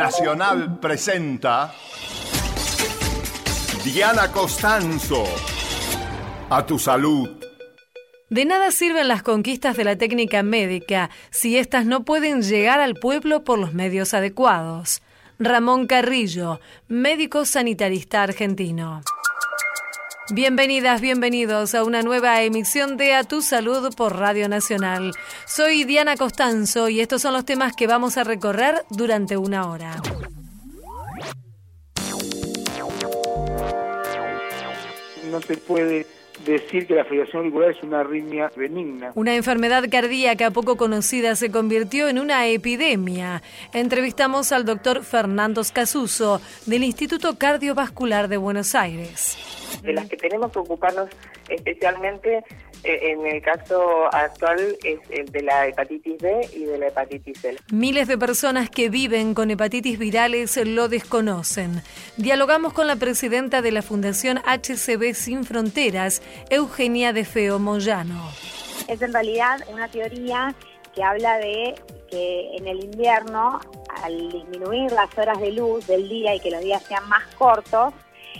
Nacional presenta Diana Costanzo. A tu salud. De nada sirven las conquistas de la técnica médica si éstas no pueden llegar al pueblo por los medios adecuados. Ramón Carrillo, médico sanitarista argentino. Bienvenidas, bienvenidos a una nueva emisión de A Tu Salud por Radio Nacional. Soy Diana Costanzo y estos son los temas que vamos a recorrer durante una hora. No se puede decir que la fibrilación auricular es una arritmia benigna. Una enfermedad cardíaca poco conocida se convirtió en una epidemia. Entrevistamos al doctor Fernando Scasuso del Instituto Cardiovascular de Buenos Aires de las que tenemos que ocuparnos especialmente eh, en el caso actual es el de la hepatitis B y de la hepatitis C. Miles de personas que viven con hepatitis virales lo desconocen. Dialogamos con la presidenta de la Fundación HCB Sin Fronteras, Eugenia de Feo Moyano. Es en realidad una teoría que habla de que en el invierno, al disminuir las horas de luz del día y que los días sean más cortos,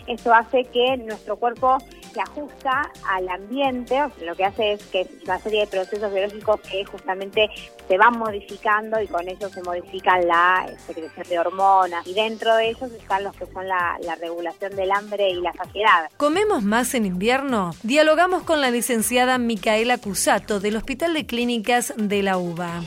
eso hace que nuestro cuerpo se ajusta al ambiente, lo que hace es que es una serie de procesos biológicos que justamente se van modificando y con eso se modifica la secreción de hormonas y dentro de ellos están los que son la, la regulación del hambre y la saciedad. ¿Comemos más en invierno? Dialogamos con la licenciada Micaela Cusato del Hospital de Clínicas de la UBA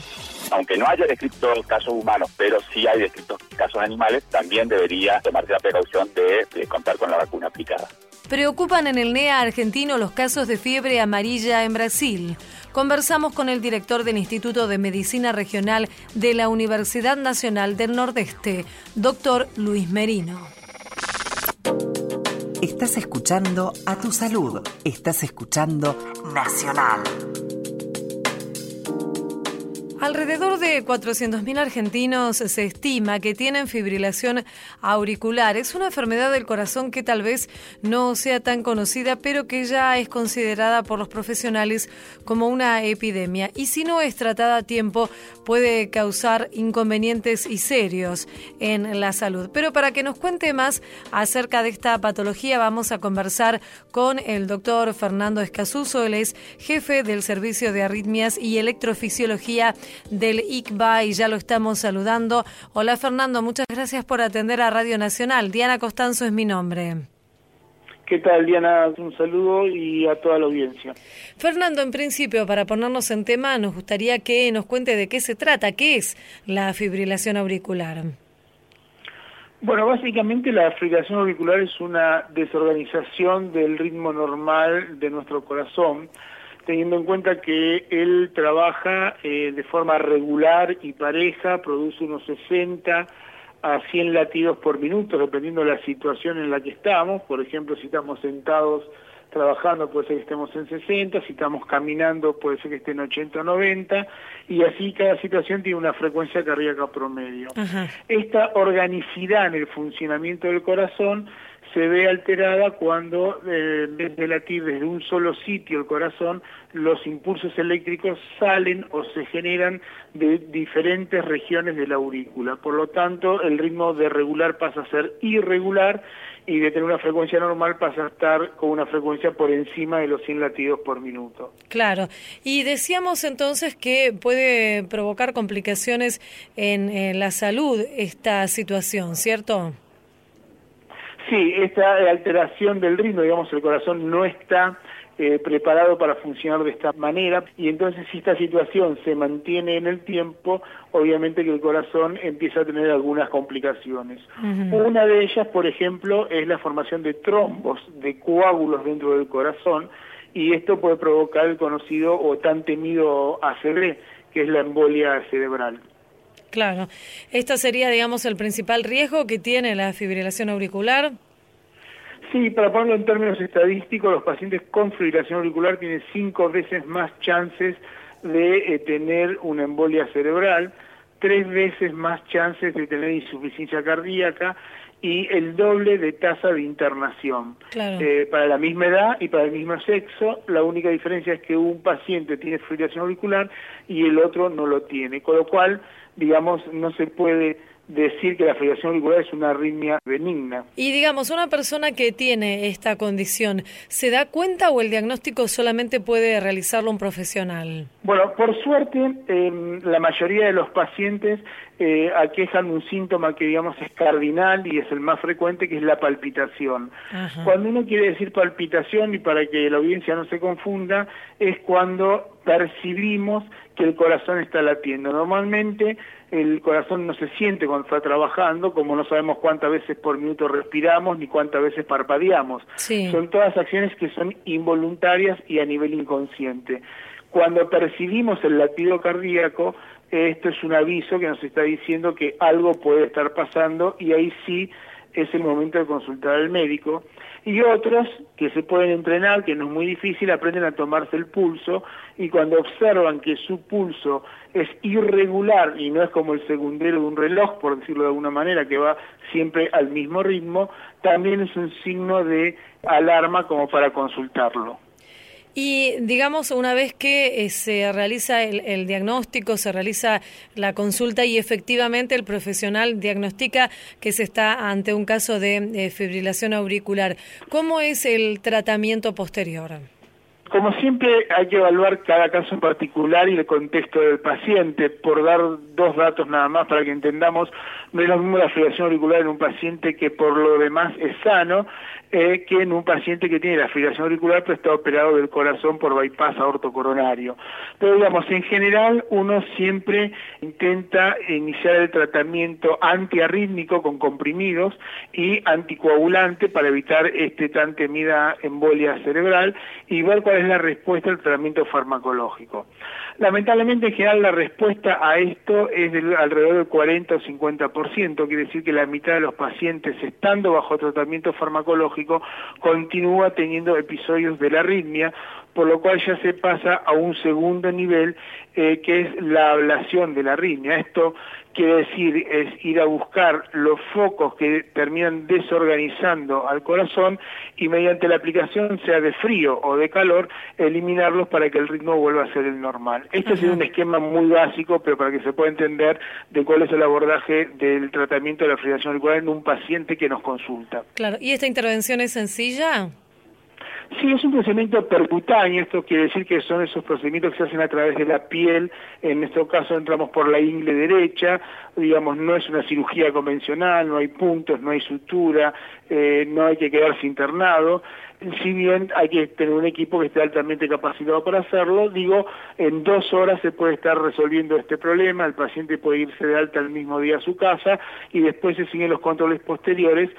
aunque no haya descritos casos humanos, pero sí hay descritos casos animales, también debería tomarse la precaución de, contar con la vacuna aplicada. Preocupan en el NEA argentino los casos de fiebre amarilla en Brasil. Conversamos con el director del Instituto de Medicina Regional de la Universidad Nacional del Nordeste, doctor Luis Merino. Estás escuchando a tu salud. Estás escuchando Nacional. Alrededor de 400.000 argentinos se estima que tienen fibrilación auricular. Es una enfermedad del corazón que tal vez no sea tan conocida, pero que ya es considerada por los profesionales como una epidemia. Y si no es tratada a tiempo, puede causar inconvenientes y serios en la salud. Pero para que nos cuente más acerca de esta patología, vamos a conversar con el doctor Fernando Escasuso. Él es jefe del Servicio de Arritmias y Electrofisiología del ICBA y ya lo estamos saludando. Hola Fernando, muchas gracias por atender a Radio Nacional. Diana Costanzo es mi nombre. ¿Qué tal, Diana? Un saludo y a toda la audiencia. Fernando, en principio, para ponernos en tema, nos gustaría que nos cuente de qué se trata, qué es la fibrilación auricular. Bueno, básicamente la fibrilación auricular es una desorganización del ritmo normal de nuestro corazón teniendo en cuenta que él trabaja eh, de forma regular y pareja, produce unos 60 a 100 latidos por minuto, dependiendo de la situación en la que estamos. Por ejemplo, si estamos sentados trabajando puede ser que estemos en 60, si estamos caminando puede ser que esté en 80 o 90, y así cada situación tiene una frecuencia cardíaca promedio. Esta organicidad en el funcionamiento del corazón se ve alterada cuando eh, desde latir desde un solo sitio el corazón los impulsos eléctricos salen o se generan de diferentes regiones de la aurícula. Por lo tanto, el ritmo de regular pasa a ser irregular y de tener una frecuencia normal pasa a estar con una frecuencia por encima de los 100 latidos por minuto. Claro. Y decíamos entonces que puede provocar complicaciones en la salud esta situación, ¿cierto? Sí, esta alteración del ritmo, digamos, el corazón no está eh, preparado para funcionar de esta manera y entonces si esta situación se mantiene en el tiempo, obviamente que el corazón empieza a tener algunas complicaciones. Una de ellas, por ejemplo, es la formación de trombos, de coágulos dentro del corazón y esto puede provocar el conocido o tan temido ACV, que es la embolia cerebral. Claro. ¿Esto sería, digamos, el principal riesgo que tiene la fibrilación auricular? Sí, para ponerlo en términos estadísticos, los pacientes con fibrilación auricular tienen cinco veces más chances de eh, tener una embolia cerebral, tres veces más chances de tener insuficiencia cardíaca y el doble de tasa de internación. Eh, para la misma edad y para el mismo sexo, la única diferencia es que un paciente tiene fibrilación auricular y el otro no lo tiene, con lo cual, digamos, no se puede decir que la fibrilación auricular es una arritmia benigna. Y digamos, una persona que tiene esta condición, ¿se da cuenta o el diagnóstico solamente puede realizarlo un profesional? Bueno, por suerte, eh, la mayoría de los pacientes eh, aquejan un síntoma que digamos es cardinal y es el más frecuente, que es la palpitación. Cuando uno quiere decir palpitación, y para que la audiencia no se confunda, es cuando percibimos que el corazón está latiendo. Normalmente el corazón no se siente cuando está trabajando, como no sabemos cuántas veces por minuto respiramos ni cuántas veces parpadeamos. Son todas acciones que son involuntarias y a nivel inconsciente. Cuando percibimos el latido cardíaco, esto es un aviso que nos está diciendo que algo puede estar pasando y ahí sí es el momento de consultar al médico. Y otros que se pueden entrenar, que no es muy difícil, aprenden a tomarse el pulso y cuando observan que su pulso es irregular y no es como el segundero de un reloj, por decirlo de alguna manera, que va siempre al mismo ritmo, también es un signo de alarma como para consultarlo. Y digamos, una vez que eh, se realiza el, diagnóstico, se realiza la consulta y efectivamente el profesional diagnostica que se está ante un caso de fibrilación auricular, ¿cómo es el tratamiento posterior? Como siempre hay que evaluar cada caso en particular y el contexto del paciente. Por dar dos datos nada más para que entendamos, no es lo mismo la fibrilación auricular en un paciente que por lo demás es sano eh, que en un paciente que tiene la fibrilación auricular pero está operado del corazón por bypass aortocoronario. Pero digamos, en general uno siempre intenta iniciar el tratamiento antiarrítmico con comprimidos y anticoagulante para evitar este tan temida embolia cerebral y ver cuál es la respuesta al tratamiento farmacológico. Lamentablemente, en general, la respuesta a esto es de alrededor del 40 o 50%, quiere decir que la mitad de los pacientes, estando bajo tratamiento farmacológico, continúa teniendo episodios de la arritmia, por lo cual ya se pasa a un segundo nivel eh, que es la ablación de la arritmia. Esto quiere decir es ir a buscar los focos que terminan desorganizando al corazón y mediante la aplicación, sea de frío o de calor, eliminarlos para que el ritmo vuelva a ser el normal. Este es un esquema muy básico, pero para que se pueda entender de cuál es el abordaje del tratamiento de la fibrilación auricular en un paciente que nos consulta. Claro, ¿y esta intervención es sencilla? Sí, es un procedimiento percutáneo, esto quiere decir que son esos procedimientos que se hacen a través de la piel, en nuestro caso entramos por la ingle derecha, digamos, no es una cirugía convencional, no hay puntos, no hay sutura, eh, no hay que quedarse internado, si bien hay que tener un equipo que esté altamente capacitado para hacerlo, digo, en dos horas se puede estar resolviendo este problema, el paciente puede irse de alta el mismo día a su casa y después se siguen los controles posteriores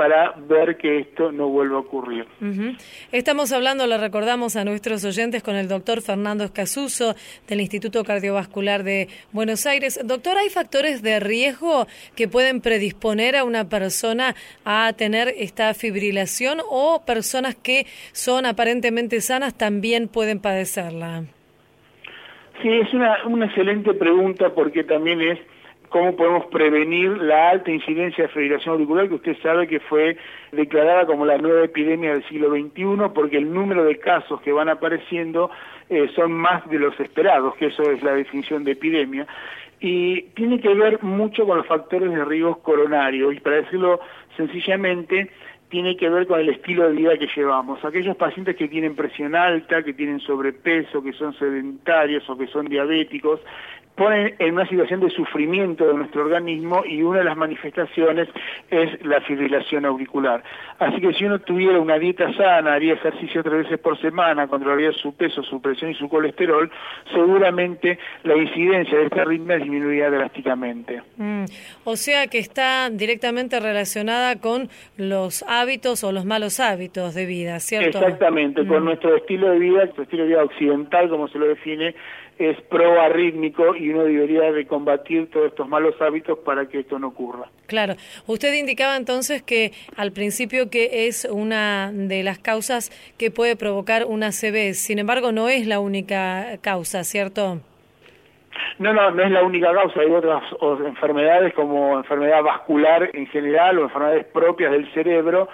para ver que esto no vuelva a ocurrir. Estamos hablando, le recordamos a nuestros oyentes, con el doctor Fernando Escasuso del Instituto Cardiovascular de Buenos Aires. Doctor, ¿hay factores de riesgo que pueden predisponer a una persona a tener esta fibrilación o personas que son aparentemente sanas también pueden padecerla? Sí, es una, una excelente pregunta porque también es cómo podemos prevenir la alta incidencia de fibrilación auricular, que usted sabe que fue declarada como la nueva epidemia del siglo XXI, porque el número de casos que van apareciendo eh, son más de los esperados, que eso es la definición de epidemia, y tiene que ver mucho con los factores de riesgo coronario, y para decirlo sencillamente, tiene que ver con el estilo de vida que llevamos. Aquellos pacientes que tienen presión alta, que tienen sobrepeso, que son sedentarios o que son diabéticos, ponen en una situación de sufrimiento de nuestro organismo y una de las manifestaciones es la fibrilación auricular. Así que si uno tuviera una dieta sana, haría ejercicio tres veces por semana, controlaría su peso, su presión y su colesterol, seguramente la incidencia de esta arritmia disminuiría drásticamente. Mm. O sea que está directamente relacionada con los hábitos o los malos hábitos de vida, ¿cierto? Exactamente, con mm. nuestro estilo de vida, nuestro estilo de vida occidental, como se lo define, es proarrítmico y uno debería de combatir todos estos malos hábitos para que esto no ocurra. Claro. Usted indicaba entonces que al principio que es una de las causas que puede provocar una CB. Sin embargo, no es la única causa, ¿cierto? No, no, no es la única causa. Hay otras enfermedades como enfermedad vascular en general o enfermedades propias del cerebro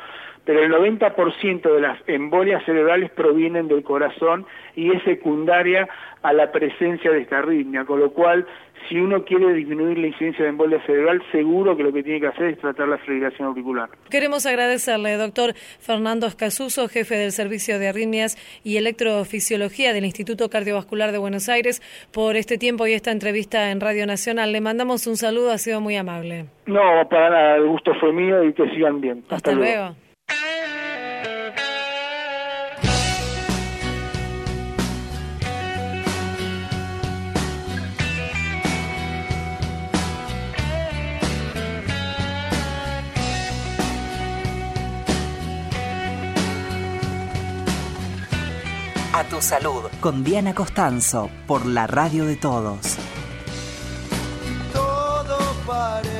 pero el 90% de las embolias cerebrales provienen del corazón y es secundaria a la presencia de esta arritmia, con lo cual si uno quiere disminuir la incidencia de embolia cerebral, seguro que lo que tiene que hacer es tratar la fibrilación auricular. Queremos agradecerle, doctor Fernando Escasuso, jefe del Servicio de Arritmias y Electrofisiología del Instituto Cardiovascular de Buenos Aires, por este tiempo y esta entrevista en Radio Nacional. Le mandamos un saludo, ha sido muy amable. No, para nada, el gusto fue mío y que sigan bien. Hasta, luego. A tu salud con Diana Costanzo por la radio de todos. Todo parece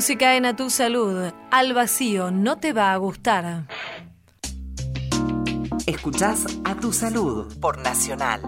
Música en A Tu Salud. Al vacío no te va a gustar. Escuchás A Tu Salud por Nacional.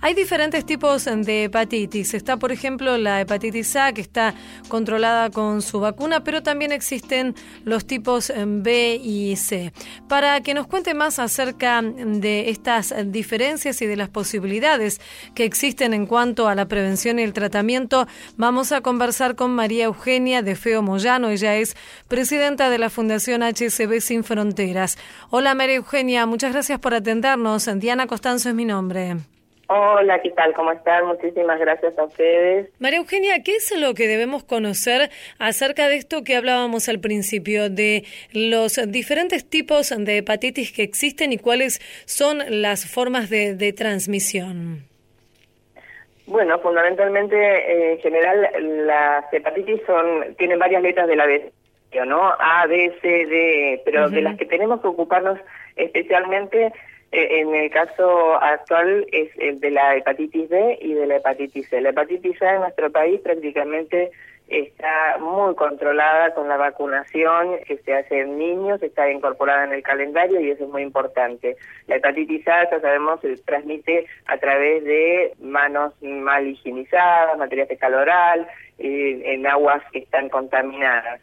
Hay diferentes tipos de hepatitis. Está, por ejemplo, la hepatitis A, que está controlada con su vacuna, pero también existen los tipos B y C. Para que nos cuente más acerca de estas diferencias y de las posibilidades que existen en cuanto a la prevención y el tratamiento, vamos a conversar con María Eugenia de Feo Moyano. Ella es presidenta de la Fundación HCB Sin Fronteras. Hola María Eugenia, muchas gracias por atendernos. Diana Costanzo es mi nombre. Hola, ¿qué tal? ¿Cómo están? Muchísimas gracias a ustedes. María Eugenia, ¿qué es lo que debemos conocer acerca de esto que hablábamos al principio, de los diferentes tipos de hepatitis que existen y cuáles son las formas de, de transmisión? Bueno, fundamentalmente, eh, en general, las hepatitis son tienen varias letras de la B, ¿no? A, B, C, D, pero de las que tenemos que ocuparnos especialmente en el caso actual es el de la hepatitis B y de la hepatitis C. La hepatitis A en nuestro país prácticamente está muy controlada con la vacunación que se hace en niños, está incorporada en el calendario y eso es muy importante. La hepatitis A, ya sabemos, se transmite a través de manos mal higienizadas, materia fecal oral, eh, en aguas que están contaminadas.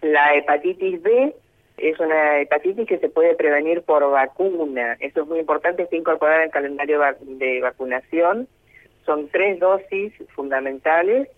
La hepatitis B es una hepatitis que se puede prevenir por vacuna. Eso es muy importante, está incorporada en el calendario de vacunación. Son tres dosis fundamentales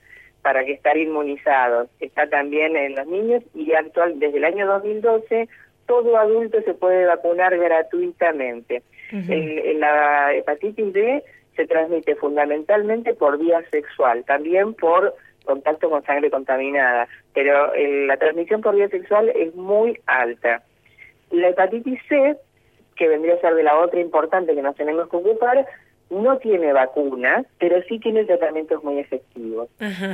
para que estar inmunizados. Está también en los niños y actual desde el año 2012 todo adulto se puede vacunar gratuitamente. la hepatitis B se transmite fundamentalmente por vía sexual, también por contacto con sangre contaminada, pero eh, la transmisión por vía sexual es muy alta. La hepatitis C, que vendría a ser de la otra importante que nos tenemos que ocupar, no tiene vacuna, pero sí tiene tratamientos muy efectivos.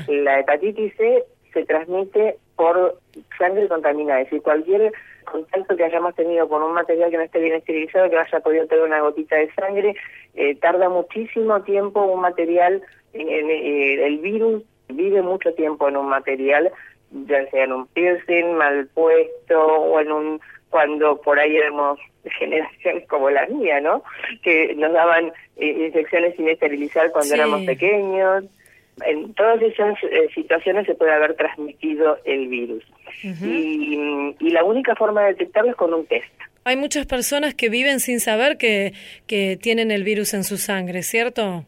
La hepatitis C se transmite por sangre contaminada, es decir, cualquier contacto que hayamos tenido con un material que no esté bien esterilizado, que haya podido tener una gotita de sangre, eh, tarda muchísimo tiempo un material, eh, el virus vive mucho tiempo en un material, ya sea en un piercing mal puesto o en un cuando por ahí éramos generaciones como la mía, ¿no? Que nos daban eh, infecciones sin esterilizar cuando éramos pequeños. En todas esas eh, situaciones se puede haber transmitido el virus. y, y, la única forma de detectarlo es con un test. Hay muchas personas que viven sin saber que, que tienen el virus en su sangre, ¿cierto?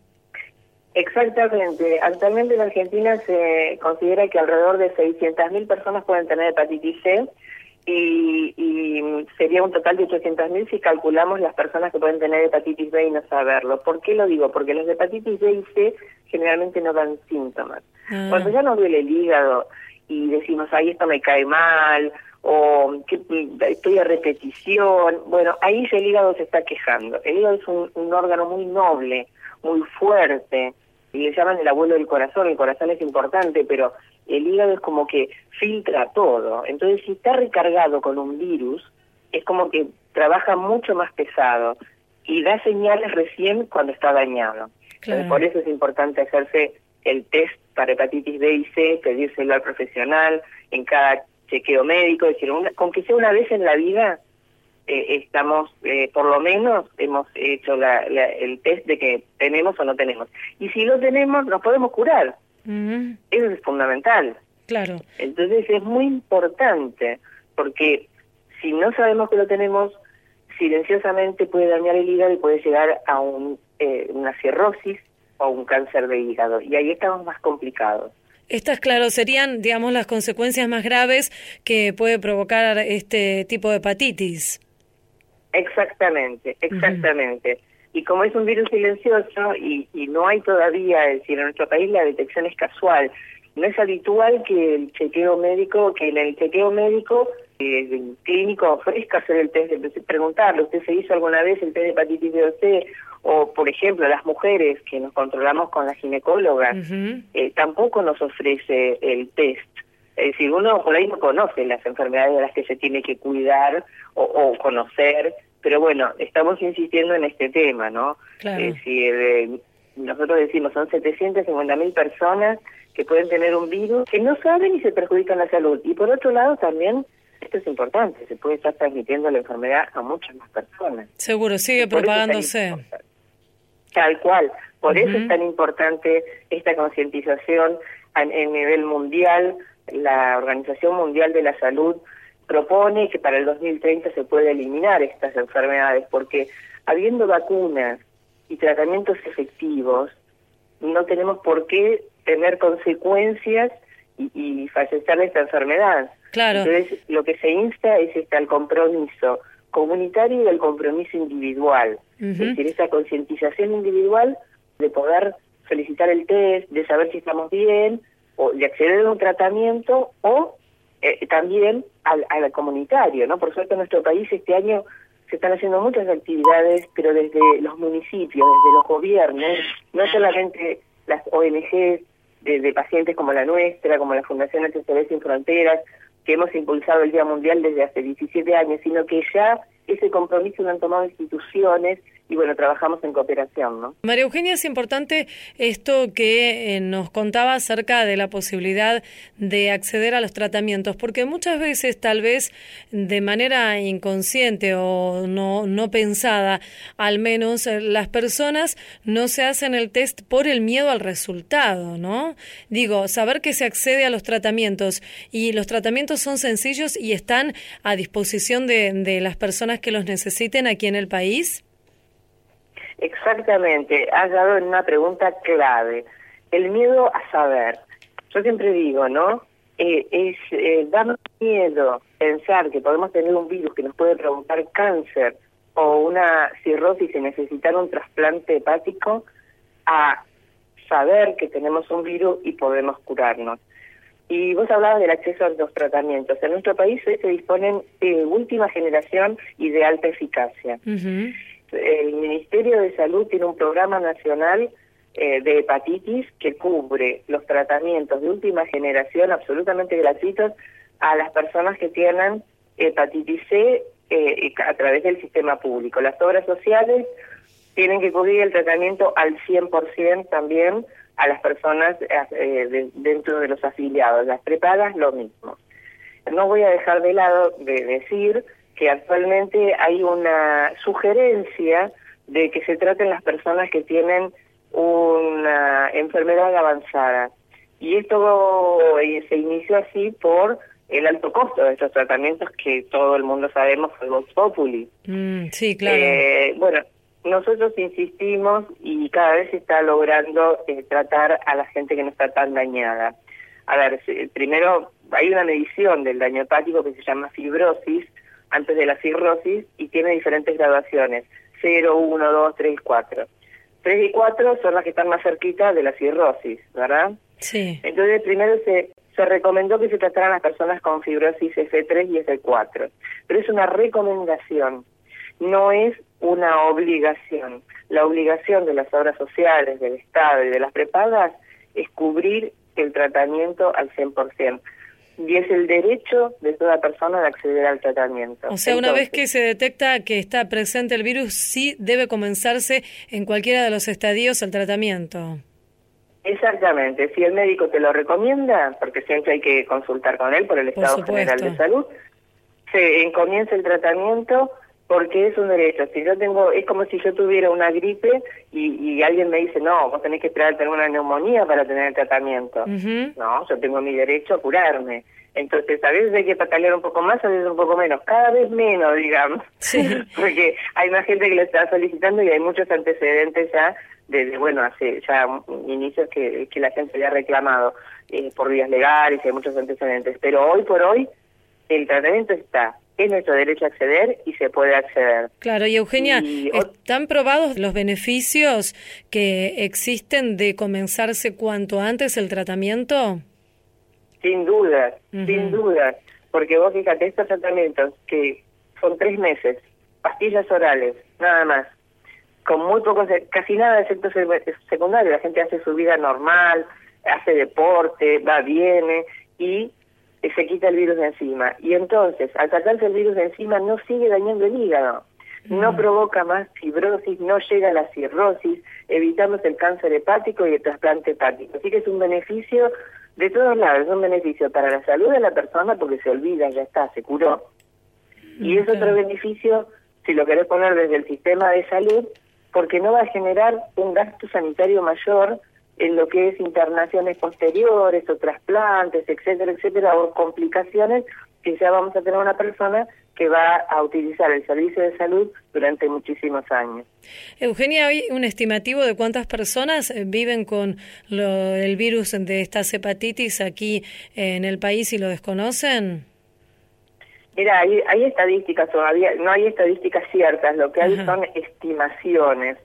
Exactamente. Actualmente en Argentina se considera que alrededor de 600.000 personas pueden tener hepatitis C y, y sería un total de 800.000 si calculamos las personas que pueden tener hepatitis B y no saberlo. ¿Por qué lo digo? Porque los hepatitis B y C generalmente no dan síntomas. Ah. Cuando ya nos duele el hígado y decimos, ay, esto me cae mal, o que estoy a repetición, bueno, ahí el hígado se está quejando. El hígado es un órgano muy noble, muy fuerte, le llaman el abuelo del corazón, el corazón es importante, pero el hígado es como que filtra todo. Entonces, si está recargado con un virus, es como que trabaja mucho más pesado y da señales recién cuando está dañado. por eso es importante hacerse el test para hepatitis B y C, pedírselo al profesional en cada chequeo médico, es decir, con que sea una vez en la vida, eh, estamos, eh, por lo menos, hemos hecho el test de que tenemos o no tenemos. Y si lo tenemos, nos podemos curar. Eso es fundamental. Claro. Entonces es muy importante, porque si no sabemos que lo tenemos, silenciosamente puede dañar el hígado y puede llegar a un, eh, una cirrosis o un cáncer de hígado. Y ahí estamos más complicados. Estas, claro, serían, digamos, las consecuencias más graves que puede provocar este tipo de hepatitis. Exactamente, exactamente. Y como es un virus silencioso y, y no hay todavía, es decir, en nuestro país la detección es casual, no es habitual que el chequeo médico, que en el chequeo médico eh, el clínico ofrezca hacer el test, de preguntarle, ¿usted se hizo alguna vez el test de hepatitis B o C? O, por ejemplo, las mujeres que nos controlamos con la ginecóloga, eh, tampoco nos ofrece el test. Es decir, uno por ahí no conoce las enfermedades de las que se tiene que cuidar o, conocer, pero bueno, estamos insistiendo en este tema, ¿no? Es decir, eh, nosotros decimos, son 750 mil personas que pueden tener un virus que no saben y se perjudican la salud. Y por otro lado también, esto es importante, se puede estar transmitiendo la enfermedad a muchas más personas. Seguro, sigue propagándose. Tal cual. Por eso es tan importante esta concientización a, en nivel mundial. La Organización Mundial de la Salud propone que para el 2030 se pueda eliminar estas enfermedades, porque habiendo vacunas y tratamientos efectivos, no tenemos por qué tener consecuencias y, y fallecer de esta enfermedad. Claro. Entonces, lo que se insta es este, al compromiso comunitario y al compromiso individual. Es decir, esa concientización individual de poder felicitar el test, de saber si estamos bien, o de acceder a un tratamiento, o eh, también al, al comunitario, ¿no? Por suerte en nuestro país este año se están haciendo muchas actividades, pero desde los municipios, desde los gobiernos, no solamente las ONGs de, pacientes como la nuestra, como la Fundación HCB Sin Fronteras, que hemos impulsado el Día Mundial desde hace 17 años, sino que ya ese compromiso lo han tomado instituciones y bueno, trabajamos en cooperación, ¿no? María Eugenia, es importante esto que eh, nos contaba acerca de la posibilidad de acceder a los tratamientos, porque muchas veces, tal vez de manera inconsciente o no, no pensada, al menos eh, las personas no se hacen el test por el miedo al resultado, ¿no? Digo, saber que se accede a los tratamientos y los tratamientos son sencillos y están a disposición de, de las personas que los necesiten aquí en el país. Exactamente, has dado en una pregunta clave. El miedo a saber. Yo siempre digo, ¿no? Eh, es eh, da miedo pensar que podemos tener un virus que nos puede provocar cáncer o una cirrosis y necesitar un trasplante hepático a saber que tenemos un virus y podemos curarnos. Y vos hablabas del acceso a los tratamientos. En nuestro país se disponen de última generación y de alta eficacia el Ministerio de Salud tiene un programa nacional eh, de hepatitis que cubre los tratamientos de última generación absolutamente gratuitos a las personas que tienen hepatitis C eh, a través del sistema público. Las obras sociales tienen que cubrir el tratamiento al 100% también a las personas eh, dentro de los afiliados. Las prepagas lo mismo. No voy a dejar de lado de decir que actualmente hay una sugerencia de que se traten las personas que tienen una enfermedad avanzada. Y esto eh, se inició así por el alto costo de estos tratamientos que todo el mundo sabemos fue Vox Populi. Mm, sí, claro. Eh, bueno, nosotros insistimos y cada vez se está logrando eh, tratar a la gente que no está tan dañada. A ver, primero hay una medición del daño hepático que se llama fibrosis, antes de la cirrosis y tiene diferentes graduaciones, 0, 1, 2, 3, 4. 3 y 4 son las que están más cerquitas de la cirrosis, ¿verdad? Sí. Entonces primero se, se recomendó que se trataran las personas con fibrosis F3 y F4, pero es una recomendación, no es una obligación. La obligación de las obras sociales, del Estado y de las prepagas es cubrir el tratamiento al 100% y es el derecho de toda persona de acceder al tratamiento. O sea, una vez que se detecta que está presente el virus, sí debe comenzarse en cualquiera de los estadios el tratamiento. Exactamente, si el médico te lo recomienda, porque siempre hay que consultar con él por el Estado General de Salud, se comienza el tratamiento porque es un derecho. Si yo tengo, es como si yo tuviera una gripe y, y alguien me dice, no, vos tenés que esperar a tener una neumonía para tener el tratamiento. No, yo tengo mi derecho a curarme. Entonces, a veces hay que patalear un poco más, a veces un poco menos, cada vez menos, digamos, porque hay más gente que lo está solicitando y hay muchos antecedentes ya, desde, bueno, hace ya inicios que, que la gente ya ha reclamado eh, por vías legales y hay muchos antecedentes, pero hoy por hoy el tratamiento está, es nuestro derecho a acceder y se puede acceder. Claro, y Eugenia, ¿están probados los beneficios que existen de comenzarse cuanto antes el tratamiento? Sin duda, sin duda, porque vos fíjate, estos tratamientos que son tres meses, pastillas orales, nada más, con muy pocos, casi nada de efectos secundarios, la gente hace su vida normal, hace deporte, va, viene y se quita el virus de encima. Y entonces, al sacarse el virus de encima, no sigue dañando el hígado. No provoca más fibrosis, no llega a la cirrosis, evitamos el cáncer hepático y el trasplante hepático. Así que es un beneficio de todos lados, es un beneficio para la salud de la persona porque se olvida, ya está, se curó. Y es otro beneficio, si lo querés poner desde el sistema de salud, porque no va a generar un gasto sanitario mayor en lo que es internaciones posteriores o trasplantes, etcétera, etcétera, o complicaciones que ya vamos a tener una persona que va a utilizar el servicio de salud durante muchísimos años. Eugenia, ¿hay un estimativo de cuántas personas eh, viven con lo, el virus de estas hepatitis aquí en el país y lo desconocen? Mira, hay, hay estadísticas todavía, no hay estadísticas ciertas, lo que hay Ajá. son estimaciones.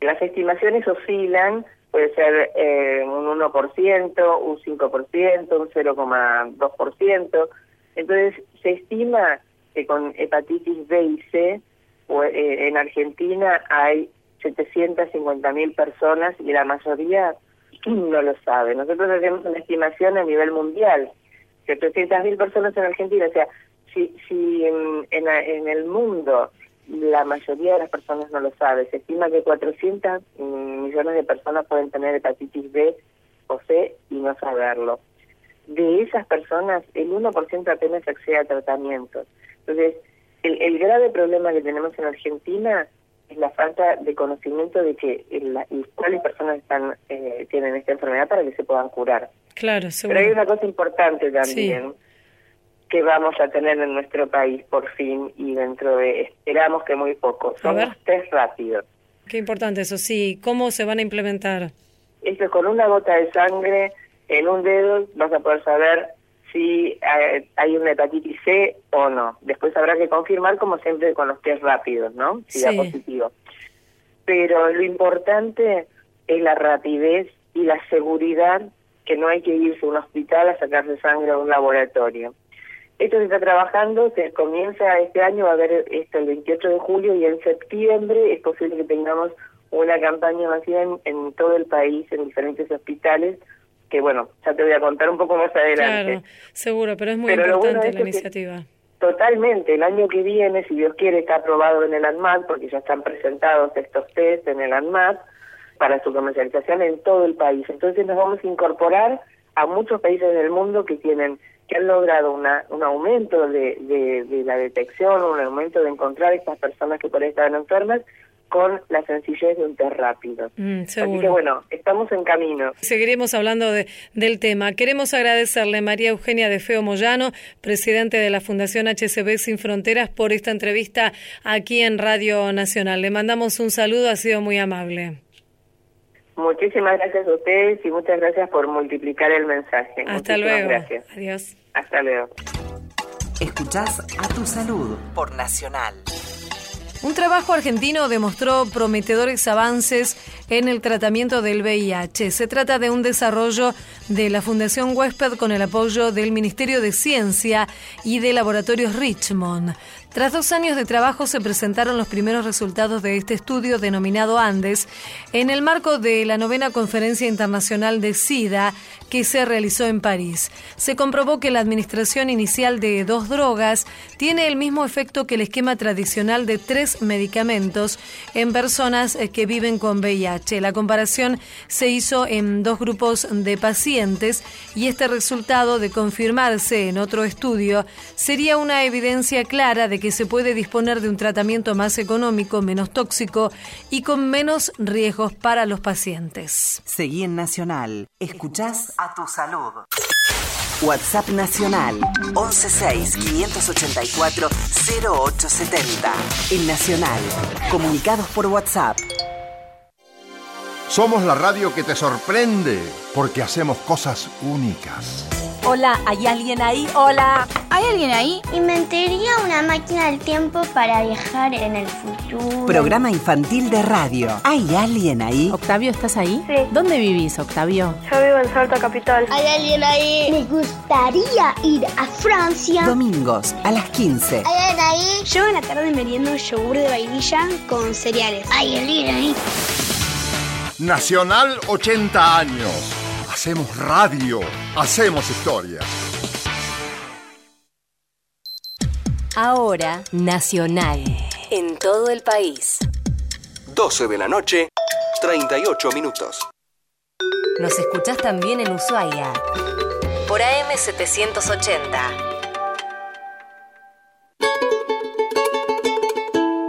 Las estimaciones oscilan, puede ser eh, un 1%, un 5%, un 0,2%. Entonces, se estima que con hepatitis B y C o, eh, en Argentina hay 750 mil personas y la mayoría no lo sabe. Nosotros hacemos una estimación a nivel mundial, 700 mil personas en Argentina, o sea, si, si en, en, en el mundo la mayoría de las personas no lo sabe, se estima que 400 millones de personas pueden tener hepatitis B o C y no saberlo. De esas personas, el 1% apenas accede a tratamientos. Entonces, el, el grave problema que tenemos en Argentina es la falta de conocimiento de que el- la- y cuáles personas están eh, tienen esta enfermedad para que se puedan curar. Claro, seguro. Pero hay una cosa importante también que vamos a tener en nuestro país por fin y dentro de, esperamos que muy poco, son los test rápidos. Qué importante eso, sí. ¿Cómo se van a implementar? Eso es con una gota de sangre en un dedo vas a poder saber si eh, hay una hepatitis C o no. Después habrá que confirmar como siempre con los test rápidos, ¿no? Si da Sí. positivo. Pero lo importante es la rapidez y la seguridad que no hay que irse a un hospital a sacarse sangre a un laboratorio. Esto se está trabajando, se comienza este año, va a haber esto el 28 de julio y en septiembre es posible que tengamos una campaña masiva en, en todo el país, en diferentes hospitales, que bueno, ya te voy a contar un poco más adelante. Claro, seguro, pero es muy Pero lo bueno importante es la iniciativa. Totalmente, el año que viene, si Dios quiere, está aprobado en el ANMAT, porque ya están presentados estos test en el ANMAT para su comercialización en todo el país. Entonces nos vamos a incorporar a muchos países del mundo que tienen que han logrado una, un aumento de, de, de la detección, un aumento de encontrar estas personas que por ahí estaban enfermas con la sencillez de un test rápido. Mm, Así que bueno, estamos en camino. Seguiremos hablando de- del tema. Queremos agradecerle a María Eugenia de Feo Moyano, presidente de la Fundación HCB Sin Fronteras, por esta entrevista aquí en Radio Nacional. Le mandamos un saludo, ha sido muy amable. Muchísimas gracias a ustedes y muchas gracias por multiplicar el mensaje. Hasta Muchísimas luego. Gracias. Adiós. Hasta luego. Escuchás a tu salud por Nacional. Un trabajo argentino demostró prometedores avances en el tratamiento del VIH. Se trata de un desarrollo de la Fundación Huésped con el apoyo del Ministerio de Ciencia y de Laboratorios Richmond. Tras dos años de trabajo se presentaron los primeros resultados de este estudio denominado Andes en el marco de la novena Conferencia Internacional de SIDA que se realizó en París. Se comprobó que la administración inicial de dos drogas tiene el mismo efecto que el esquema tradicional de tres medicamentos en personas que viven con VIH. La comparación se hizo en dos grupos de pacientes y este resultado de confirmarse en otro estudio sería una evidencia clara de que se puede disponer de un tratamiento más económico, menos tóxico y con menos riesgos para los pacientes. Seguí en Nacional. Escuchás a tu salud. WhatsApp Nacional 116-584-0870. En Nacional. Comunicados por WhatsApp. Somos la radio que te sorprende porque hacemos cosas únicas. Hola, ¿hay alguien ahí? Hola. ¿Hay alguien ahí? Inventaría una máquina del tiempo para viajar en el futuro. Programa infantil de radio. ¿Hay alguien ahí? Octavio, ¿estás ahí? Sí. ¿Dónde vivís, Octavio? Yo vivo en Salta Capital. ¿Hay alguien ahí? Me gustaría ir a Francia. Domingos a las 15. ¿Hay alguien ahí? Yo en la tarde meriendo yogur de vainilla con cereales. ¿Hay alguien ahí? Nacional 80 años. Hacemos radio. Hacemos historia. Ahora, Nacional. En todo el país. 12 de la noche, 38 minutos. Nos escuchás también en Ushuaia. Por AM780.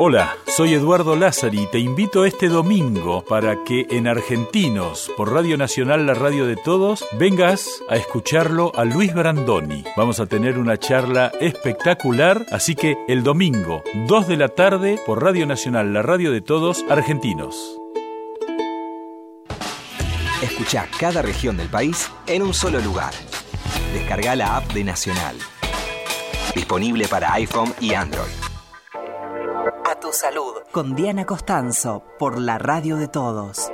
Hola, soy Eduardo Lázari y te invito este domingo para que en Argentinos, por Radio Nacional, la radio de todos, vengas a escucharlo a Luis Brandoni. Vamos a tener una charla espectacular, así que el domingo, 2 de la tarde, por Radio Nacional, la radio de todos, Argentinos. Escucha cada región del país en un solo lugar. Descarga la app de Nacional. Disponible para iPhone y Android. Tu salud. Con Diana Costanzo, por la radio de todos.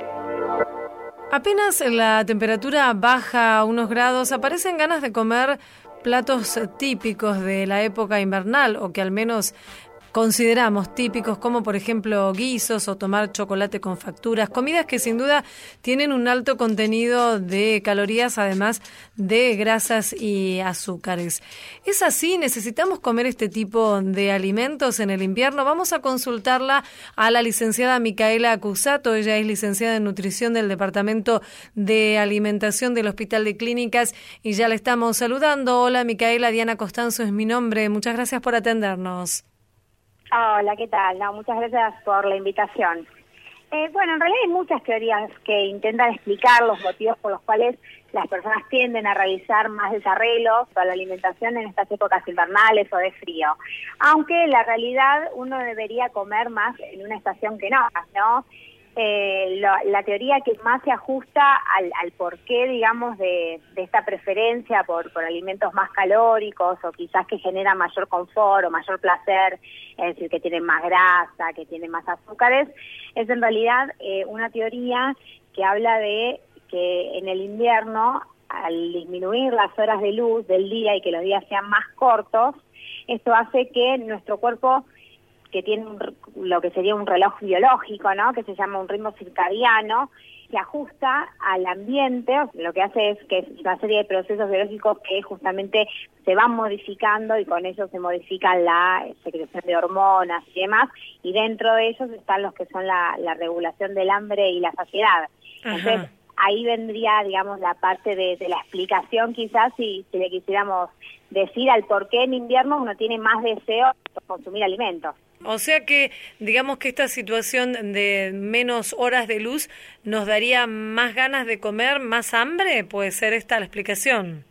Apenas la temperatura baja unos grados, aparecen ganas de comer platos típicos de la época invernal o que al menos consideramos típicos como por ejemplo guisos o tomar chocolate con facturas, comidas que sin duda tienen un alto contenido de calorías además de grasas y azúcares. ¿Es así? ¿Necesitamos comer este tipo de alimentos en el invierno? Vamos a consultarla a la licenciada Micaela Acusato, ella es licenciada en nutrición del Departamento de Alimentación del Hospital de Clínicas y ya la estamos saludando. Hola Micaela, Diana Costanzo es mi nombre, muchas gracias por atendernos. Hola, ¿qué tal? No, muchas gracias por la invitación. Eh, bueno, en realidad hay muchas teorías que intentan explicar los motivos por los cuales las personas tienden a realizar más desarreglos para la alimentación en estas épocas invernales o de frío. Aunque la realidad uno debería comer más en una estación que no, ¿no? Eh, la, la, teoría que más se ajusta al, al porqué, digamos, de, esta preferencia por, por alimentos más calóricos o quizás que genera mayor confort o mayor placer, es decir, que tienen más grasa, que tienen más azúcares, es en realidad eh, una teoría que habla de que en el invierno, al disminuir las horas de luz del día y que los días sean más cortos, esto hace que nuestro cuerpo que tiene lo que sería un reloj biológico, ¿no? Que se llama un ritmo circadiano, que ajusta al ambiente, lo que hace es que es una serie de procesos biológicos que justamente se van modificando y con ellos se modifica la secreción de hormonas y demás, y dentro de ellos están los que son la, la regulación del hambre y la saciedad. Entonces, ahí vendría, digamos, la parte de, de la explicación quizás si, si le quisiéramos decir al por qué en invierno uno tiene más deseo de consumir alimentos. O sea que, digamos que esta situación de menos horas de luz nos daría más ganas de comer, más hambre, puede ser esta la explicación.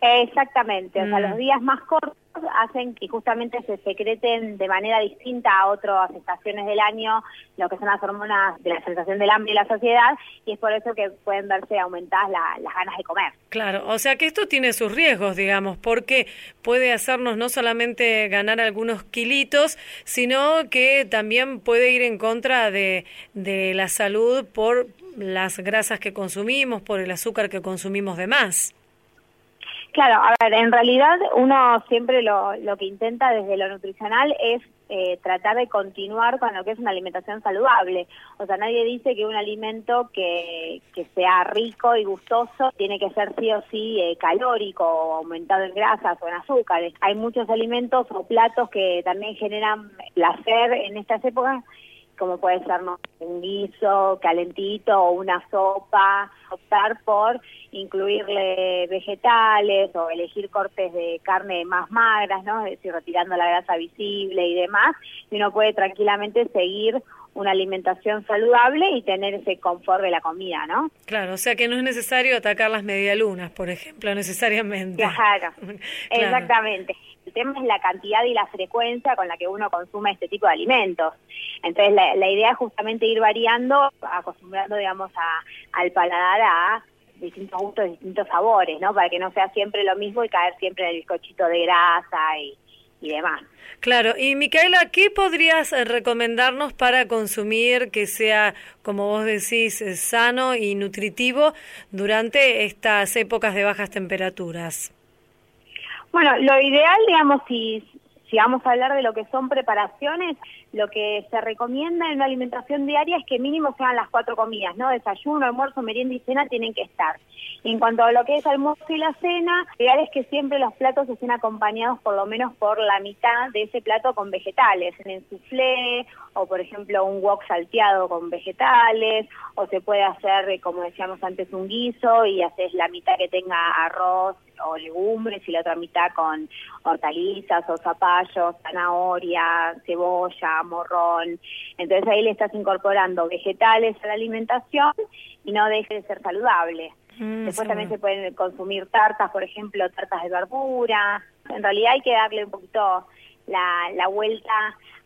Exactamente, o sea, los días más cortos hacen que justamente se secreten de manera distinta a otras estaciones del año lo que son las hormonas de la sensación del hambre y la saciedad y es por eso que pueden verse aumentadas la, las ganas de comer. Claro, o sea que esto tiene sus riesgos, digamos, porque puede hacernos no solamente ganar algunos kilitos, sino que también puede ir en contra de, de la salud por las grasas que consumimos, por el azúcar que consumimos de más. Claro, a ver, en realidad uno siempre lo, lo que intenta desde lo nutricional es eh, tratar de continuar con lo que es una alimentación saludable. O sea, nadie dice que un alimento que, que sea rico y gustoso tiene que ser sí o sí eh, calórico o aumentado en grasas o en azúcares. Hay muchos alimentos o platos que también generan placer en estas épocas como puede ser ¿no? un guiso calentito o una sopa, optar por incluirle vegetales o elegir cortes de carne más magras, ¿no? Es decir, retirando la grasa visible y demás, y uno puede tranquilamente seguir una alimentación saludable y tener ese confort de la comida, ¿no? Claro, o sea que no es necesario atacar las medialunas, por ejemplo, necesariamente. Claro, claro. exactamente. El tema es la cantidad y la frecuencia con la que uno consume este tipo de alimentos. Entonces, la, idea es justamente ir variando, acostumbrando, digamos, a, al paladar a distintos gustos, distintos sabores, ¿no? Para que no sea siempre lo mismo y caer siempre en el cochito de grasa y, y demás. Claro, y Micaela, ¿qué podrías recomendarnos para consumir que sea, como vos decís, sano y nutritivo durante estas épocas de bajas temperaturas? Bueno, lo ideal, digamos, si, si vamos a hablar de lo que son preparaciones, lo que se recomienda en una alimentación diaria es que mínimo sean las cuatro comidas, ¿no? Desayuno, almuerzo, merienda y cena tienen que estar. En cuanto a lo que es almuerzo y la cena, lo ideal es que siempre los platos estén acompañados por lo menos por la mitad de ese plato con vegetales, en soufflé o por ejemplo un wok salteado con vegetales, o se puede hacer, como decíamos antes, un guiso y haces la mitad que tenga arroz o legumbres y la otra mitad con hortalizas o zapallos, zanahoria, cebolla morrón. Entonces ahí le estás incorporando vegetales a la alimentación y no deje de ser saludable. Mm, Después sí. también se pueden consumir tartas, por ejemplo, tartas de verdura. En realidad hay que darle un poquito la, la vuelta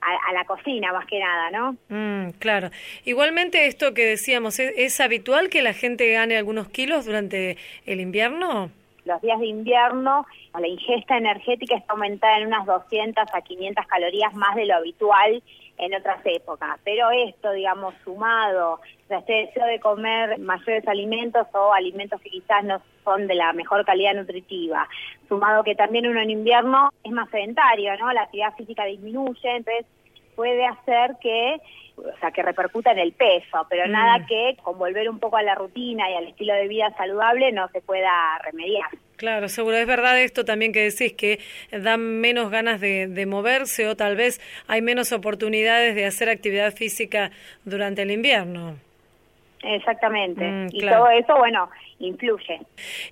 a, a la cocina, más que nada, ¿no? Mm, claro. Igualmente esto que decíamos, ¿es, es habitual que la gente gane algunos kilos durante el invierno? Los días de invierno, la ingesta energética está aumentada en unas 200 a 500 calorías más de lo habitual en otras épocas. Pero esto, digamos, sumado a este deseo de comer mayores alimentos o alimentos que quizás no son de la mejor calidad nutritiva, sumado que también uno en invierno es más sedentario, ¿no? La actividad física disminuye, entonces puede hacer que o sea, que repercuta en el peso, pero Mm. nada que con volver un poco a la rutina y al estilo de vida saludable no se pueda remediar. Claro, seguro. Es verdad esto también que decís, que dan menos ganas de, de moverse o tal vez hay menos oportunidades de hacer actividad física durante el invierno. Exactamente. Mm, y claro. todo eso, bueno, influye.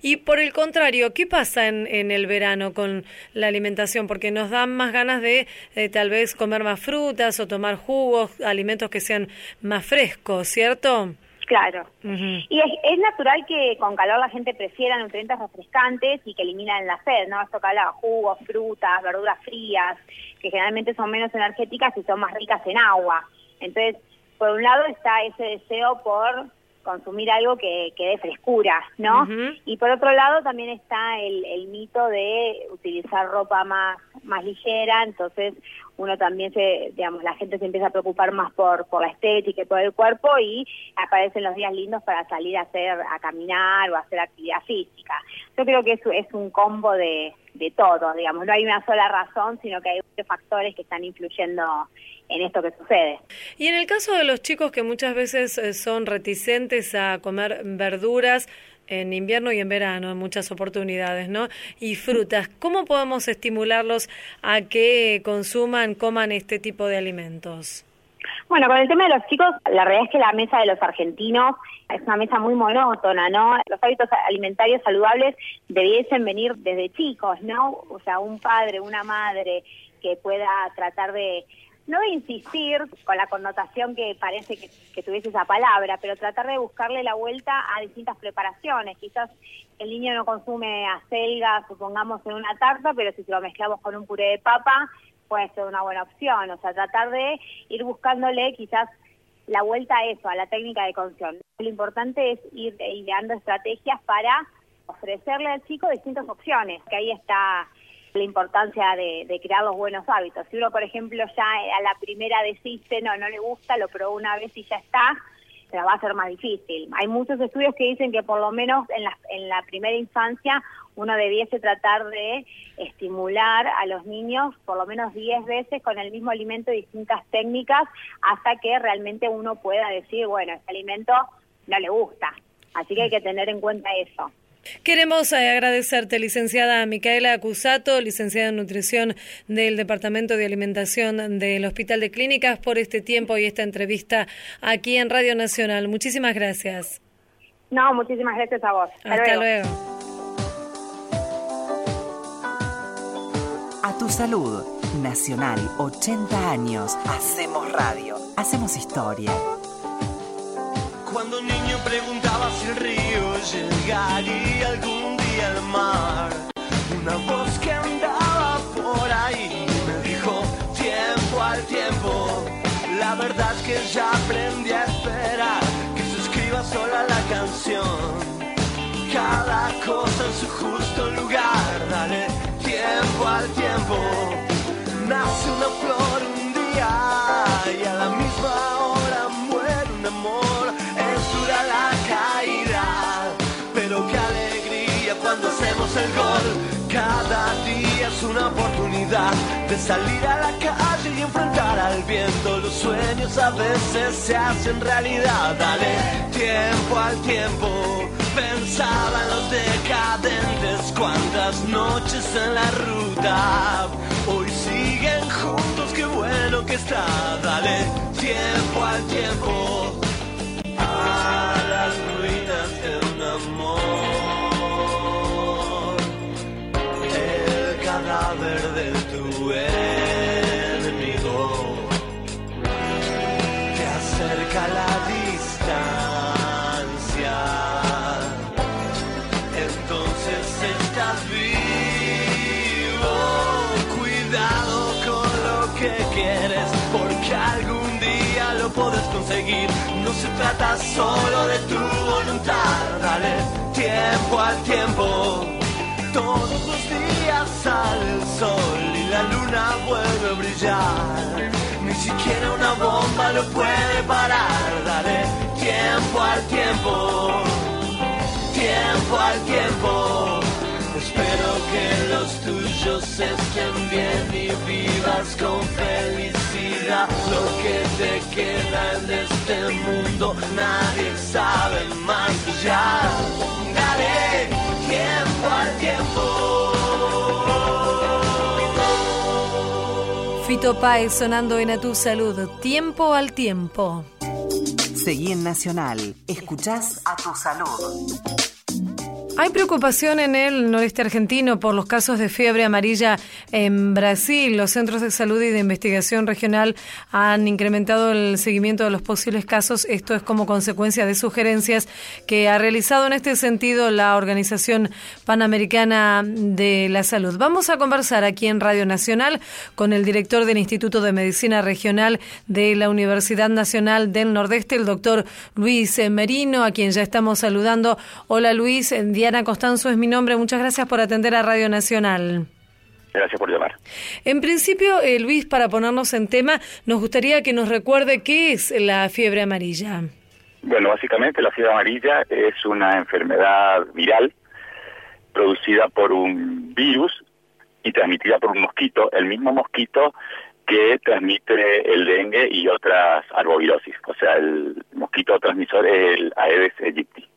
Y por el contrario, ¿qué pasa en, en el verano con la alimentación? Porque nos dan más ganas de eh, tal vez comer más frutas o tomar jugos, alimentos que sean más frescos, ¿cierto? Claro. Ujú. Y es, es natural que con calor la gente prefiera nutrientes refrescantes y que eliminan la sed, ¿no? Esto que hablaba, jugos, frutas, verduras frías, que generalmente son menos energéticas y son más ricas en agua. Entonces, por un lado está ese deseo por consumir algo que, que dé frescura, ¿no? Y por otro lado también está el, el mito de utilizar ropa más, más ligera, entonces uno también se, digamos, la gente se empieza a preocupar más por, por la estética y por el cuerpo y aparecen los días lindos para salir a hacer, a caminar o a hacer actividad física. Yo creo que es un combo de, de todo, digamos, no hay una sola razón, sino que hay muchos factores que están influyendo en esto que sucede. Y en el caso de los chicos que muchas veces eh, son reticentes a comer verduras en invierno y en verano, en muchas oportunidades, ¿no? Y frutas, ¿cómo podemos estimularlos a que consuman, coman este tipo de alimentos? Bueno, con el tema de los chicos, la realidad es que la mesa de los argentinos es una mesa muy monótona, ¿no? Los hábitos alimentarios saludables debiesen venir desde chicos, ¿no? O sea, un padre, una madre que pueda tratar de no de insistir con la connotación que parece que, que tuviese esa palabra, pero tratar de buscarle la vuelta a distintas preparaciones. Quizás el niño no consume acelga, supongamos, en una tarta, pero si se lo mezclamos con un puré de papa, puede ser una buena opción. O sea, tratar de ir buscándole quizás la vuelta a eso, a la técnica de cocción. Lo importante es ir ideando estrategias para ofrecerle al chico distintas opciones, que ahí está la importancia de, de, crear los buenos hábitos. Si uno, por ejemplo, ya a la primera desiste, no, no le gusta, lo probó una vez y ya está, se la va a hacer más difícil. Hay muchos estudios que dicen que por lo menos en la, en la primera infancia uno debiese tratar de estimular a los niños por lo menos 10 veces con el mismo alimento y distintas técnicas hasta que realmente uno pueda decir, bueno, este alimento no le gusta. Así que hay que tener en cuenta eso. Queremos eh, agradecerte, licenciada Micaela Acusato, licenciada en nutrición del Departamento de Alimentación del Hospital de Clínicas, por este tiempo y esta entrevista aquí en Radio Nacional. Muchísimas gracias. No, muchísimas gracias a vos. Hasta, Hasta luego. luego. A tu salud. Nacional, 80 años. Hacemos radio. Hacemos historia. Cuando niño preguntaba si el río llegaría algún día al mar. Una voz que andaba por ahí me dijo tiempo al tiempo. La verdad es que ya aprendí a esperar que se escriba sola la canción. Cada cosa en su justo lugar, dale tiempo al tiempo. Nace una flor un día y a la hacemos el gol. Cada día es una oportunidad de salir a la calle y enfrentar al viento. Los sueños a veces se hacen realidad. Dale tiempo al tiempo. Pensaba en los decadentes, cuántas noches en la ruta. Hoy siguen juntos, qué bueno que está. Dale tiempo al tiempo. Se trata solo de tu voluntad, dale tiempo al tiempo. Todos los días sale el sol y la luna vuelve a brillar. Ni siquiera una bomba lo puede parar, dale tiempo al tiempo. Tiempo al tiempo. Espero que los tuyos estén bien y vivas con felicidad. Lo que te queda en este mundo nadie sabe más allá. Dale tiempo al tiempo. Fito Páez sonando en A Tu Salud. Tiempo al tiempo. Seguí en Nacional. Escuchás a tu salud. Hay preocupación en el noreste argentino por los casos de fiebre amarilla en Brasil. Los centros de salud y de investigación regional han incrementado el seguimiento de los posibles casos. Esto es como consecuencia de sugerencias que ha realizado en este sentido la Organización Panamericana de la Salud. Vamos a conversar aquí en Radio Nacional con el director del Instituto de Medicina Regional de la Universidad Nacional del Nordeste, el doctor Luis Merino, a quien ya estamos saludando. Hola Luis, Diana Costanzo es mi nombre. Muchas gracias por atender a Radio Nacional. Gracias por llamar. En principio, eh, Luis, para ponernos en tema, nos gustaría que nos recuerde qué es la fiebre amarilla. Bueno, básicamente la fiebre amarilla es una enfermedad viral producida por un virus y transmitida por un mosquito, el mismo mosquito que transmite el dengue y otras arbovirosis. O sea, el mosquito transmisor es el Aedes aegypti.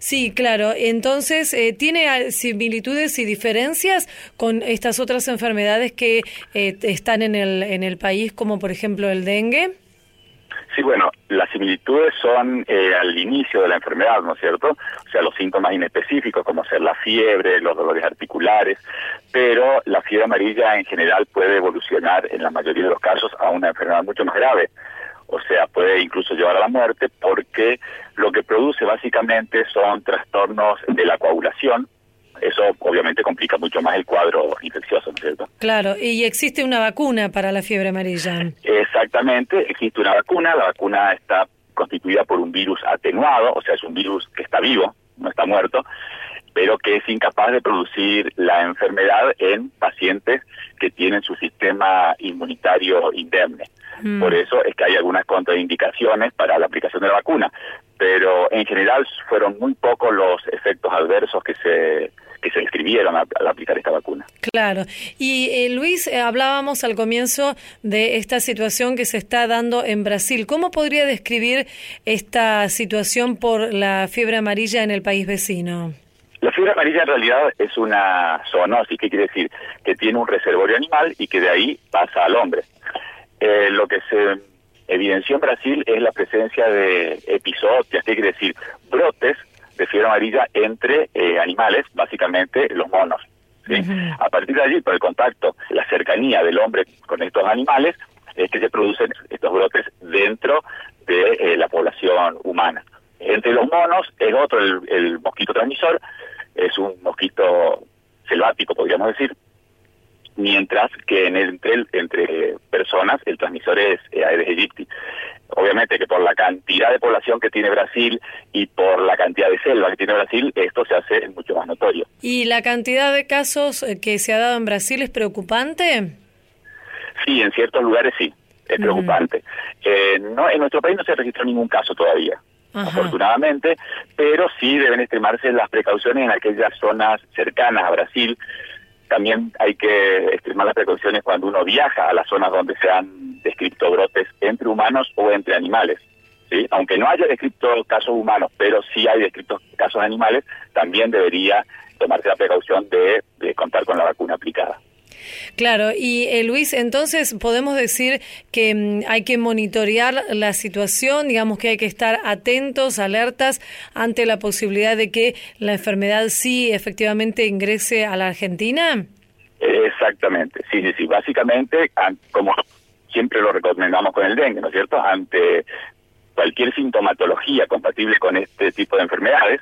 Sí, claro. Entonces, eh, ¿tiene similitudes y diferencias con estas otras enfermedades que eh, están en el, en el país, como por ejemplo el dengue? Sí, bueno, las similitudes son eh, al inicio de la enfermedad, ¿no es cierto? O sea, los síntomas inespecíficos, como ser la fiebre, los dolores articulares, pero la fiebre amarilla en general puede evolucionar en la mayoría de los casos a una enfermedad mucho más grave o sea, puede incluso llevar a la muerte porque lo que produce básicamente son trastornos de la coagulación. Eso obviamente complica mucho más el cuadro infeccioso, ¿no es cierto? Claro, y existe una vacuna para la fiebre amarilla. Exactamente, existe una vacuna, la vacuna está constituida por un virus atenuado, o sea, es un virus que está vivo, no está muerto, pero que es incapaz de producir la enfermedad en pacientes que tienen su sistema inmunitario indemne. Mm. Por eso es que hay algunas contraindicaciones para la aplicación de la vacuna, pero en general fueron muy pocos los efectos adversos que se que se describieron al, al aplicar esta vacuna. Claro. Y eh, Luis, eh, hablábamos al comienzo de esta situación que se está dando en Brasil. ¿Cómo podría describir esta situación por la fiebre amarilla en el país vecino? La fiebre amarilla en realidad es una zoonosis, ¿qué quiere decir? Que tiene un reservorio animal y que de ahí pasa al hombre. Eh, lo que se evidenció en Brasil es la presencia de episodios, ¿qué quiere decir? Brotes de fiebre amarilla entre eh, animales, básicamente los monos. ¿sí? A partir de allí, por el contacto, la cercanía del hombre con estos animales, es que se producen estos brotes dentro de eh, la población humana. Entre los monos es otro el, el mosquito transmisor, es un mosquito selvático, podríamos decir, mientras que en el- entre, personas el transmisor es eh, Aedes aegypti. Obviamente que por la cantidad de población que tiene Brasil y por la cantidad de selva que tiene Brasil, esto se hace mucho más notorio. ¿Y la cantidad de casos eh, que se ha dado en Brasil es preocupante? Sí, en ciertos lugares sí, es preocupante. Eh, no, en nuestro país no se registró ningún caso todavía, afortunadamente, pero sí deben extremarse las precauciones en aquellas zonas cercanas a Brasil. También hay que extremar las precauciones cuando uno viaja a las zonas donde se han descrito brotes entre humanos o entre animales. ¿sí? Aunque no haya descrito casos humanos, pero sí hay descritos casos animales, también debería tomarse la precaución de, de contar con la vacuna aplicada. Claro, y eh, Luis, entonces podemos decir que mm, hay que monitorear la situación, digamos que hay que estar atentos, alertas ante la posibilidad de que la enfermedad sí efectivamente ingrese a la Argentina. Exactamente, sí, sí, sí. Básicamente, como siempre lo recomendamos con el dengue, ¿no es cierto? Ante cualquier sintomatología compatible con este tipo de enfermedades,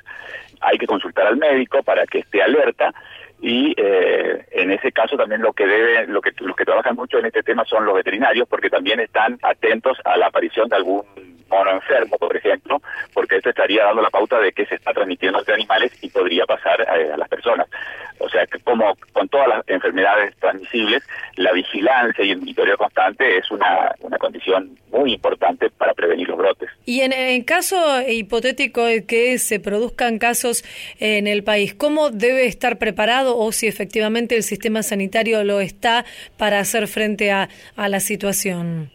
hay que consultar al médico para que esté alerta y, eh, en ese caso también lo que debe, lo que los que trabajan mucho en este tema son los veterinarios porque también están atentos a la aparición de algún mono enfermo, por ejemplo, porque esto estaría dando la pauta de que se está transmitiendo entre animales y podría pasar eh, a las personas. O sea, que como con todas las enfermedades transmisibles, la vigilancia y el monitoreo constante es una, una condición muy importante para prevenir los brotes. Y en, en caso hipotético de que se produzcan casos en el país, ¿cómo debe estar preparado o si efectivamente el sistema sanitario lo está para hacer frente a, a la situación?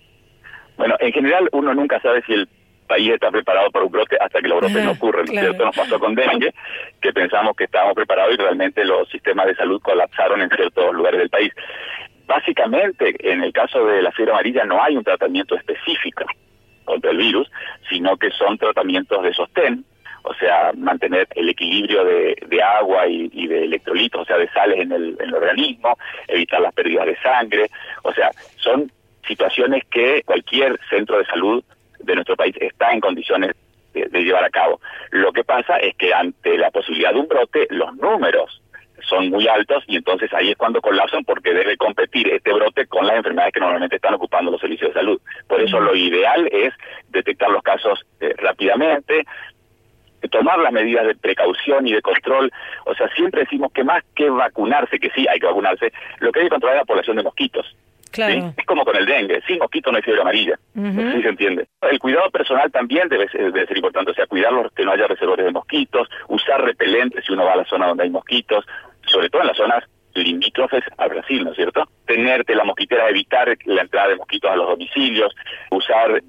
Bueno, en general uno nunca sabe si el país está preparado para un brote hasta que los brotes no ocurren, ¿no es claro. ¿cierto? Nos pasó con dengue, que pensamos que estábamos preparados y realmente los sistemas de salud colapsaron en ciertos lugares del país. Básicamente, en el caso de la fiebre amarilla no hay un tratamiento específico contra el virus, sino que son tratamientos de sostén, o sea, mantener el equilibrio de, de agua y, y de electrolitos, o sea, de sales en el, en el organismo, evitar las pérdidas de sangre, o sea, son situaciones que cualquier centro de salud de nuestro país está en condiciones de, de llevar a cabo. Lo que pasa es que ante la posibilidad de un brote, los números son muy altos y entonces ahí es cuando colapsan porque debe competir este brote con las enfermedades que normalmente están ocupando los servicios de salud. Por eso lo ideal es detectar los casos eh, rápidamente, tomar las medidas de precaución y de control. O sea, siempre decimos que más que vacunarse, que sí hay que vacunarse, lo que hay que controlar es la población de mosquitos. ¿sí? Claro. Es como con el dengue, sin mosquito no hay fiebre amarilla. Ujú. ¿Sí se entiende? El cuidado personal también debe ser, debe ser importante, o sea, cuidarlos que no haya reservorios de mosquitos, usar repelentes si uno va a la zona donde hay mosquitos, sobre todo en las zonas limítrofes a Brasil, ¿no es cierto? Tenerte la mosquitera, evitar la entrada de mosquitos a los domicilios, usar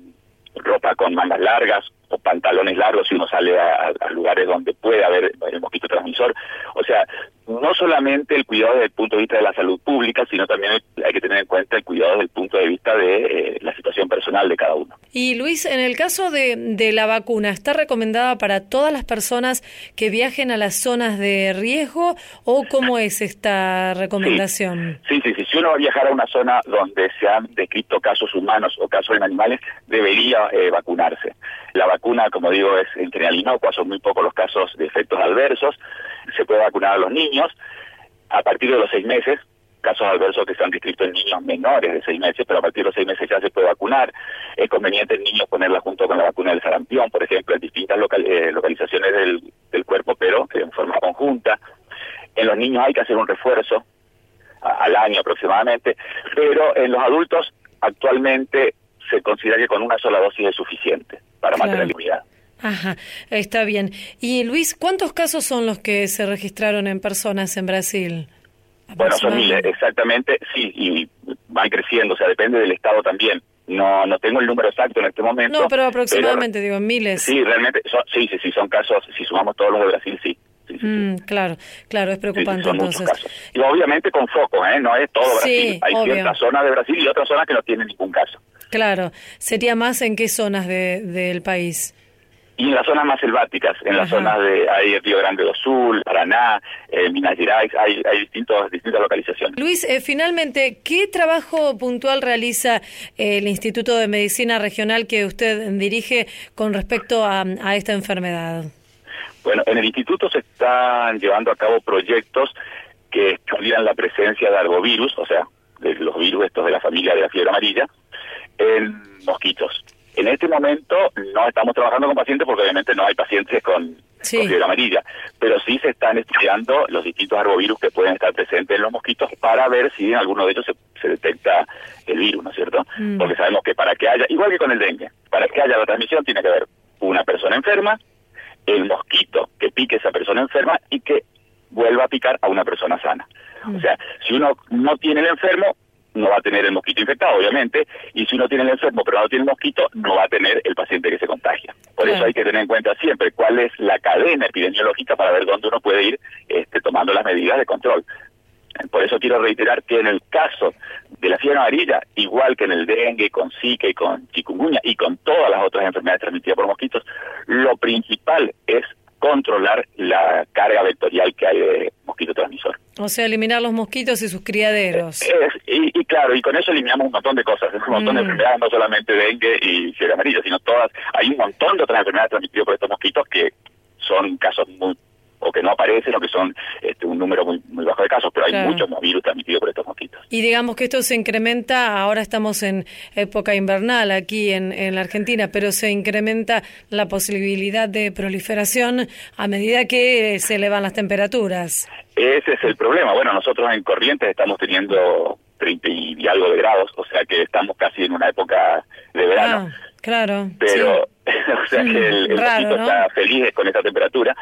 ropa con mangas largas o pantalones largos si uno sale a, a lugares donde puede haber el mosquito transmisor. O sea, no solamente el cuidado desde el punto de vista de la salud pública, sino también hay que tener en cuenta el cuidado desde el punto de vista de eh, la situación personal de cada uno. Y Luis, en el caso de, de la vacuna, ¿está recomendada para todas las personas que viajen a las zonas de riesgo o cómo es esta recomendación? Sí, sí, sí. Si uno va a viajar a una zona donde se han descrito casos humanos o casos en animales, debería eh, vacunarse. La vacuna, como digo, es en general inocua, son muy pocos los casos de efectos adversos. Se puede vacunar a los niños a partir de los seis meses, casos adversos que se han descrito en niños menores de seis meses, pero a partir de los seis meses ya se puede vacunar. Es conveniente en niños ponerla junto con la vacuna del sarampión, por ejemplo, en distintas eh, localizaciones del, del cuerpo, pero en forma conjunta. En los niños hay que hacer un refuerzo al año aproximadamente, pero en los adultos actualmente se considera que con una sola dosis es suficiente para Claro. mantener la inmunidad. Ajá, está bien. Y Luis, ¿cuántos casos son los que se registraron en personas en Brasil? Bueno, son miles, exactamente, sí, y van creciendo, o sea, depende del estado también. No no tengo el número exacto en este momento. No, pero aproximadamente, digo, en miles. Sí, realmente, son, sí, sí, sí, son casos, si sumamos todos los de Brasil, sí. Mm, claro, claro, es preocupante son muchos entonces. casos. Y obviamente con foco, ¿eh? No es todo Brasil. Hay obvio. ciertas zonas de Brasil y otras zonas que no tienen ningún caso. Claro, sería más en qué zonas de, del país. Y en las zonas más selváticas, en las zonas de hay Río Grande do Sul, Paraná, eh, Minas Gerais, hay, hay distintos, distintas localizaciones. Luis, eh, finalmente, ¿qué trabajo puntual realiza eh, el Instituto de Medicina Regional que usted dirige con respecto a, a esta enfermedad? Bueno, en el instituto se están llevando a cabo proyectos que estudian la presencia de arbovirus, o sea, de los virus estos de la familia de la fiebre amarilla, en mosquitos. En este momento no estamos trabajando con pacientes porque obviamente no hay pacientes con, Sí. con fiebre amarilla, pero sí se están estudiando los distintos arbovirus que pueden estar presentes en los mosquitos para ver si en alguno de ellos se, se detecta el virus, ¿no es cierto? Mm. Porque sabemos que para que haya, igual que con el dengue, para que haya la transmisión tiene que haber una persona enferma, el mosquito que pique a esa persona enferma y que vuelva a picar a una persona sana. O sea, si uno no tiene el enfermo, no va a tener el mosquito infectado, obviamente, y si uno tiene el enfermo pero no tiene el mosquito, no va a tener el paciente que se contagia. Por eso hay que tener en cuenta siempre cuál es la cadena epidemiológica para ver dónde uno puede ir este, tomando las medidas de control. Por eso quiero reiterar que en el caso de la fiebre amarilla, igual que en el dengue, con Zika y con chikungunya y con todas las otras enfermedades transmitidas por mosquitos, lo principal es controlar la carga vectorial que hay de mosquito transmisor. O sea, eliminar los mosquitos y sus criaderos. Es- y, y claro, y con eso eliminamos un montón de cosas, un montón de Mm. enfermedades, no solamente dengue y fiebre amarilla, sino todas, hay un montón de otras enfermedades transmitidas por estos mosquitos que son casos muy o que no aparecen o que son este, un número muy, muy bajo de casos, pero hay Claro. muchos virus transmitidos por estos mosquitos. Y digamos que esto se incrementa, ahora estamos en época invernal aquí en, en la Argentina, pero se incrementa la posibilidad de proliferación a medida que se elevan las temperaturas. Ese es el problema. Bueno, nosotros en Corrientes estamos teniendo 30 y algo de grados, o sea que estamos casi en una época de verano. Ah, claro. pero o sea que el, el Raro, mosquito ¿no? está feliz con esta temperatura.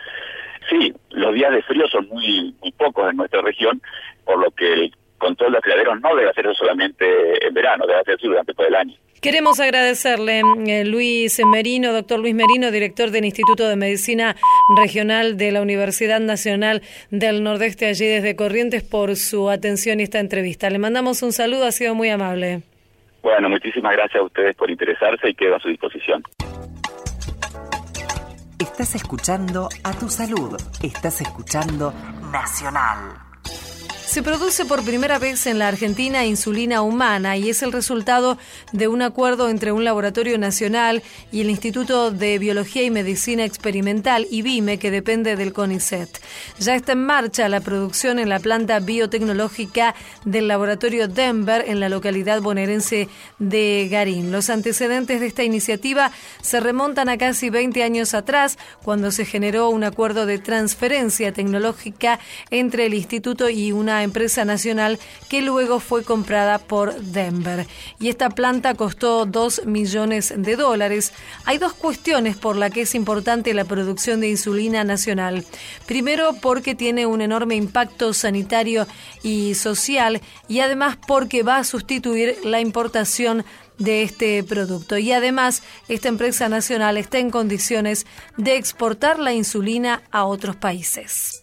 Sí, los días de frío son muy, muy pocos en nuestra región, por lo que el control de criaderos no debe hacerse solamente en verano, debe hacerse durante todo el año. Queremos agradecerle, eh, Luis Merino, doctor Luis Merino, director del Instituto de Medicina Regional de la Universidad Nacional del Nordeste, allí desde Corrientes, por su atención y esta entrevista. Le mandamos un saludo, ha sido muy amable. Bueno, muchísimas gracias a ustedes por interesarse y quedo a su disposición. Estás escuchando a tu salud. Estás escuchando Nacional. Se produce por primera vez en la Argentina insulina humana y es el resultado de un acuerdo entre un laboratorio nacional y el Instituto de Biología y Medicina Experimental, IBIME, que depende del CONICET. Ya está en marcha la producción en la planta biotecnológica del laboratorio Denver en la localidad bonaerense de Garín. Los antecedentes de esta iniciativa se remontan a casi 20 años atrás, cuando se generó un acuerdo de transferencia tecnológica entre el instituto y empresa nacional que luego fue comprada por Denver. Y esta planta costó 2 millones de dólares. Hay dos cuestiones por las que es importante la producción de insulina nacional. Primero, porque tiene un enorme impacto sanitario y social y además porque va a sustituir la importación de este producto. Y además, esta empresa nacional está en condiciones de exportar la insulina a otros países.